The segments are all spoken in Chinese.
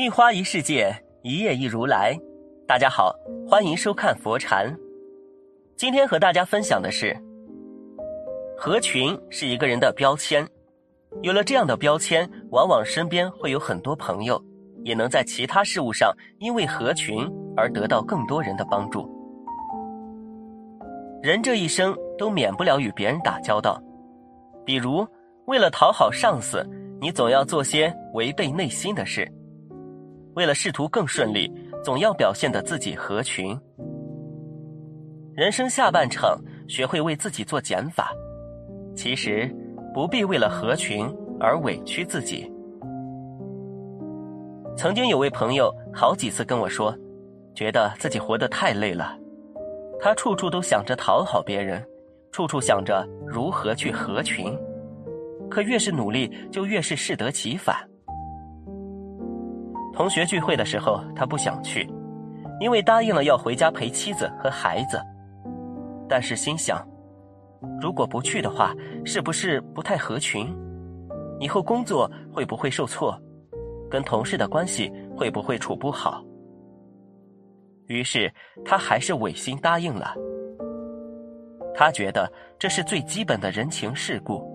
一花一世界，一叶一如来。大家好，欢迎收看佛禅。今天和大家分享的是，合群是一个人的标签。有了这样的标签，往往身边会有很多朋友，也能在其他事物上因为合群而得到更多人的帮助。人这一生都免不了与别人打交道，比如为了讨好上司，你总要做些违背内心的事。为了仕途更顺利，总要表现的自己合群。人生下半场，学会为自己做减法，其实不必为了合群而委屈自己。曾经有位朋友好几次跟我说，觉得自己活得太累了，他处处都想着讨好别人，处处想着如何去合群，可越是努力，就越是适得其反。同学聚会的时候，他不想去，因为答应了要回家陪妻子和孩子。但是心想，如果不去的话，是不是不太合群？以后工作会不会受挫？跟同事的关系会不会处不好？于是他还是违心答应了。他觉得这是最基本的人情世故，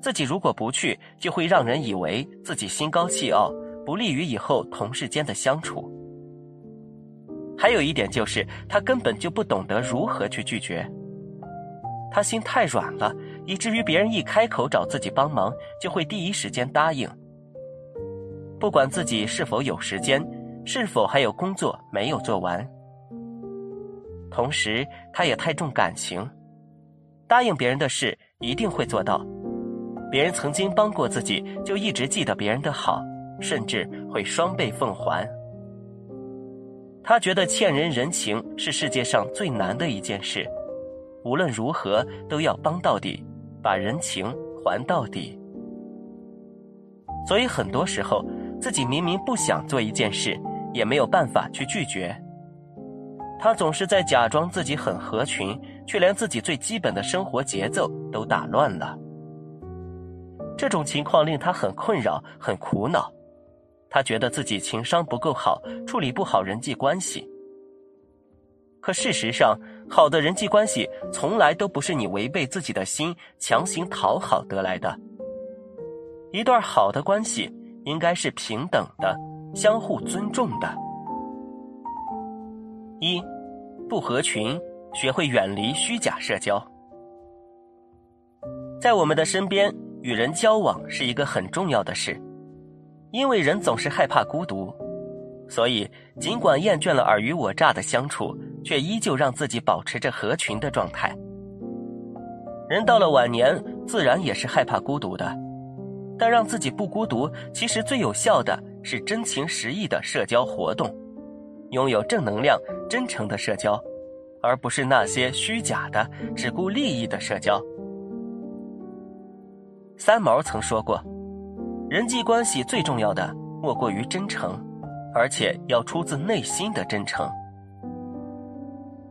自己如果不去，就会让人以为自己心高气傲。不利于以后同事间的相处。还有一点就是，他根本就不懂得如何去拒绝。他心太软了，以至于别人一开口找自己帮忙，就会第一时间答应。不管自己是否有时间，是否还有工作没有做完。同时，他也太重感情，答应别人的事一定会做到。别人曾经帮过自己，就一直记得别人的好。甚至会双倍奉还。他觉得欠人人情是世界上最难的一件事，无论如何都要帮到底，把人情还到底。所以很多时候，自己明明不想做一件事，也没有办法去拒绝。他总是在假装自己很合群，却连自己最基本的生活节奏都打乱了。这种情况令他很困扰，很苦恼。他觉得自己情商不够好，处理不好人际关系。可事实上，好的人际关系从来都不是你违背自己的心强行讨好得来的。一段好的关系应该是平等的、相互尊重的。一，不合群，学会远离虚假社交。在我们的身边，与人交往是一个很重要的事。因为人总是害怕孤独，所以尽管厌倦了尔虞我诈的相处，却依旧让自己保持着合群的状态。人到了晚年，自然也是害怕孤独的，但让自己不孤独，其实最有效的是真情实意的社交活动，拥有正能量、真诚的社交，而不是那些虚假的、只顾利益的社交。三毛曾说过。人际关系最重要的莫过于真诚，而且要出自内心的真诚。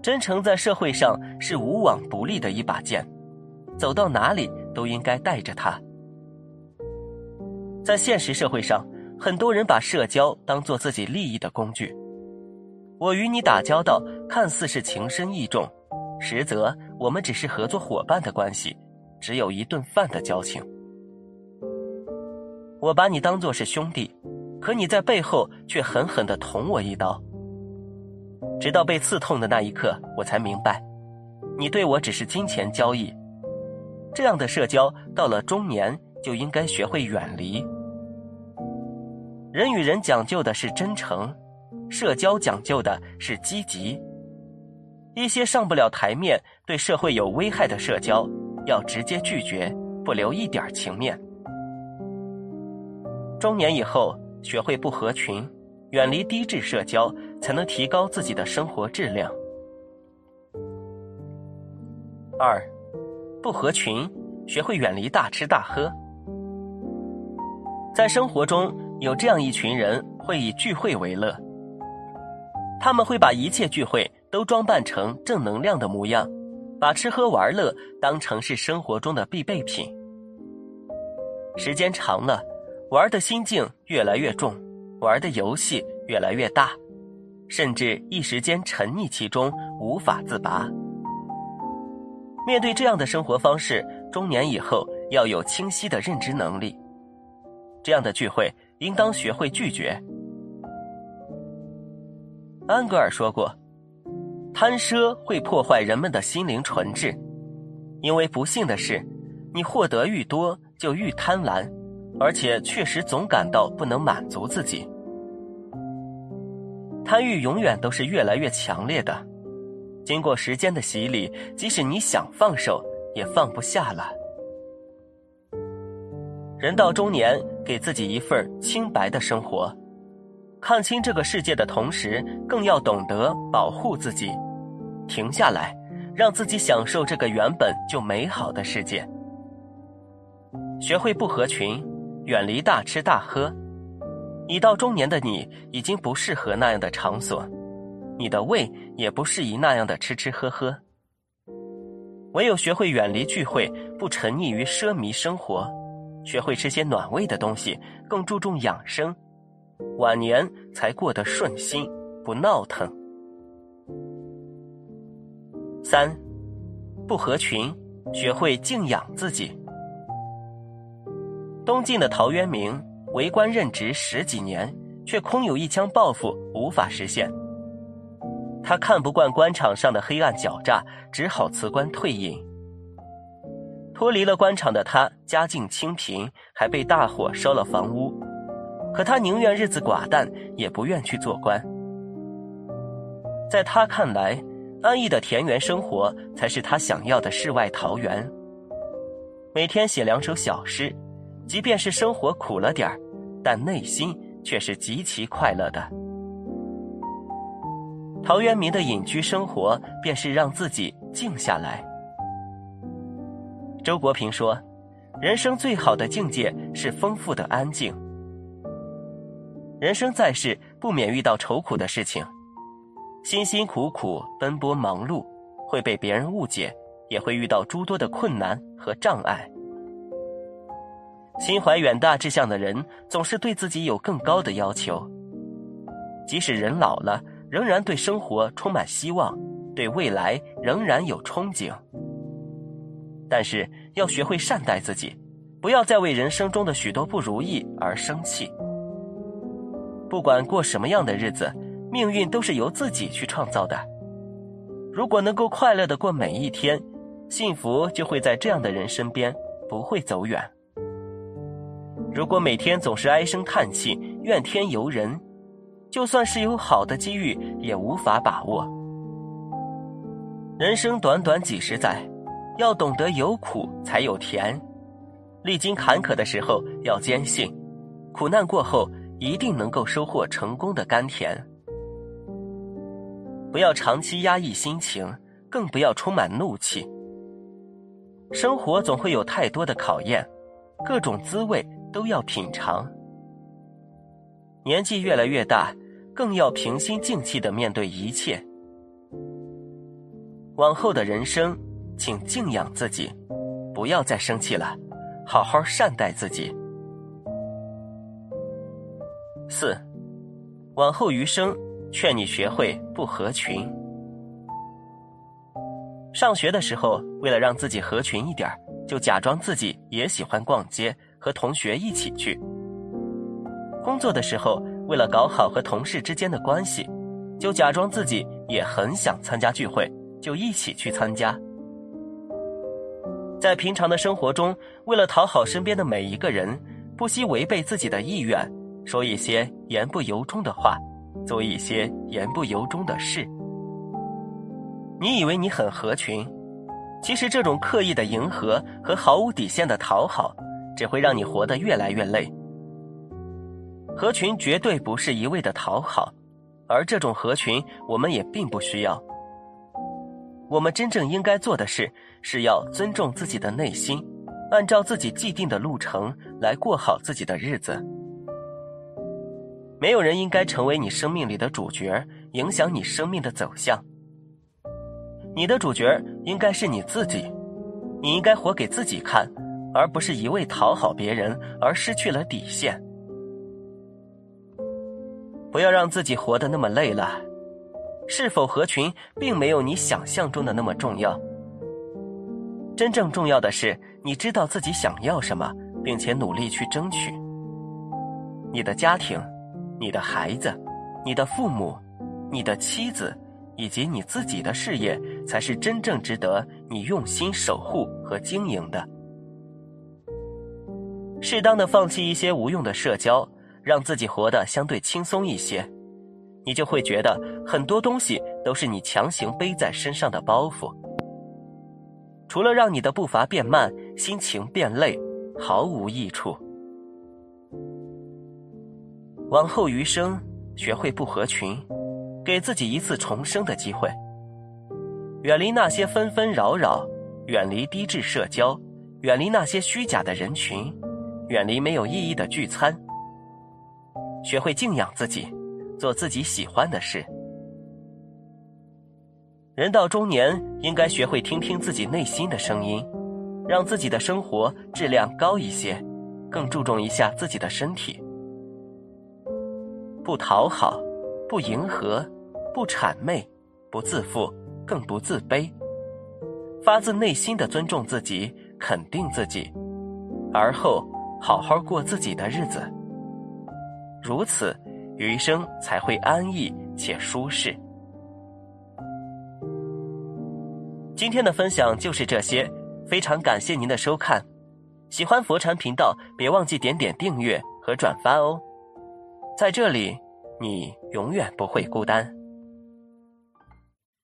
真诚在社会上是无往不利的一把剑，走到哪里都应该带着它。在现实社会上，很多人把社交当做自己利益的工具。我与你打交道，看似是情深意重，实则我们只是合作伙伴的关系，只有一顿饭的交情。我把你当作是兄弟，可你在背后却狠狠的捅我一刀。直到被刺痛的那一刻，我才明白，你对我只是金钱交易。这样的社交到了中年就应该学会远离。人与人讲究的是真诚，社交讲究的是积极。一些上不了台面、对社会有危害的社交，要直接拒绝，不留一点情面。中年以后，学会不合群，远离低质社交，才能提高自己的生活质量。二，不合群，学会远离大吃大喝。在生活中，有这样一群人会以聚会为乐，他们会把一切聚会都装扮成正能量的模样，把吃喝玩乐当成是生活中的必备品。时间长了。玩的心境越来越重，玩的游戏越来越大，甚至一时间沉溺其中无法自拔。面对这样的生活方式，中年以后要有清晰的认知能力。这样的聚会应当学会拒绝。安格尔说过：“贪奢会破坏人们的心灵纯质，因为不幸的是，你获得愈多就愈贪婪。”而且确实总感到不能满足自己，贪欲永远都是越来越强烈的。经过时间的洗礼，即使你想放手，也放不下了。人到中年，给自己一份清白的生活，看清这个世界的同时，更要懂得保护自己，停下来，让自己享受这个原本就美好的世界，学会不合群。远离大吃大喝，已到中年的你已经不适合那样的场所，你的胃也不适宜那样的吃吃喝喝。唯有学会远离聚会，不沉溺于奢靡生活，学会吃些暖胃的东西，更注重养生，晚年才过得顺心，不闹腾。三，不合群，学会静养自己。东晋的陶渊明为官任职十几年，却空有一腔抱负无法实现。他看不惯官场上的黑暗狡诈，只好辞官退隐。脱离了官场的他，家境清贫，还被大火烧了房屋。可他宁愿日子寡淡，也不愿去做官。在他看来，安逸的田园生活才是他想要的世外桃源。每天写两首小诗。即便是生活苦了点儿，但内心却是极其快乐的。陶渊明的隐居生活，便是让自己静下来。周国平说：“人生最好的境界是丰富的安静。”人生在世，不免遇到愁苦的事情，辛辛苦苦奔波忙碌，会被别人误解，也会遇到诸多的困难和障碍。心怀远大志向的人，总是对自己有更高的要求。即使人老了，仍然对生活充满希望，对未来仍然有憧憬。但是要学会善待自己，不要再为人生中的许多不如意而生气。不管过什么样的日子，命运都是由自己去创造的。如果能够快乐的过每一天，幸福就会在这样的人身边，不会走远。如果每天总是唉声叹气、怨天尤人，就算是有好的机遇，也无法把握。人生短短几十载，要懂得有苦才有甜。历经坎坷的时候要坚信，苦难过后一定能够收获成功的甘甜。不要长期压抑心情，更不要充满怒气。生活总会有太多的考验，各种滋味。都要品尝。年纪越来越大，更要平心静气的面对一切。往后的人生，请静养自己，不要再生气了，好好善待自己。四，往后余生，劝你学会不合群。上学的时候，为了让自己合群一点就假装自己也喜欢逛街。和同学一起去。工作的时候，为了搞好和同事之间的关系，就假装自己也很想参加聚会，就一起去参加。在平常的生活中，为了讨好身边的每一个人，不惜违背自己的意愿，说一些言不由衷的话，做一些言不由衷的事。你以为你很合群，其实这种刻意的迎合和毫无底线的讨好。只会让你活得越来越累。合群绝对不是一味的讨好，而这种合群我们也并不需要。我们真正应该做的事，是要尊重自己的内心，按照自己既定的路程来过好自己的日子。没有人应该成为你生命里的主角，影响你生命的走向。你的主角应该是你自己，你应该活给自己看。而不是一味讨好别人而失去了底线。不要让自己活得那么累了。是否合群，并没有你想象中的那么重要。真正重要的是，你知道自己想要什么，并且努力去争取。你的家庭、你的孩子、你的父母、你的妻子，以及你自己的事业，才是真正值得你用心守护和经营的。适当的放弃一些无用的社交，让自己活得相对轻松一些，你就会觉得很多东西都是你强行背在身上的包袱，除了让你的步伐变慢、心情变累，毫无益处。往后余生，学会不合群，给自己一次重生的机会，远离那些纷纷扰扰，远离低质社交，远离那些虚假的人群。远离没有意义的聚餐，学会敬仰自己，做自己喜欢的事。人到中年，应该学会听听自己内心的声音，让自己的生活质量高一些，更注重一下自己的身体。不讨好，不迎合，不谄媚，不自负，更不自卑，发自内心的尊重自己，肯定自己，而后。好好过自己的日子，如此余生才会安逸且舒适。今天的分享就是这些，非常感谢您的收看。喜欢佛禅频道，别忘记点点订阅和转发哦。在这里，你永远不会孤单。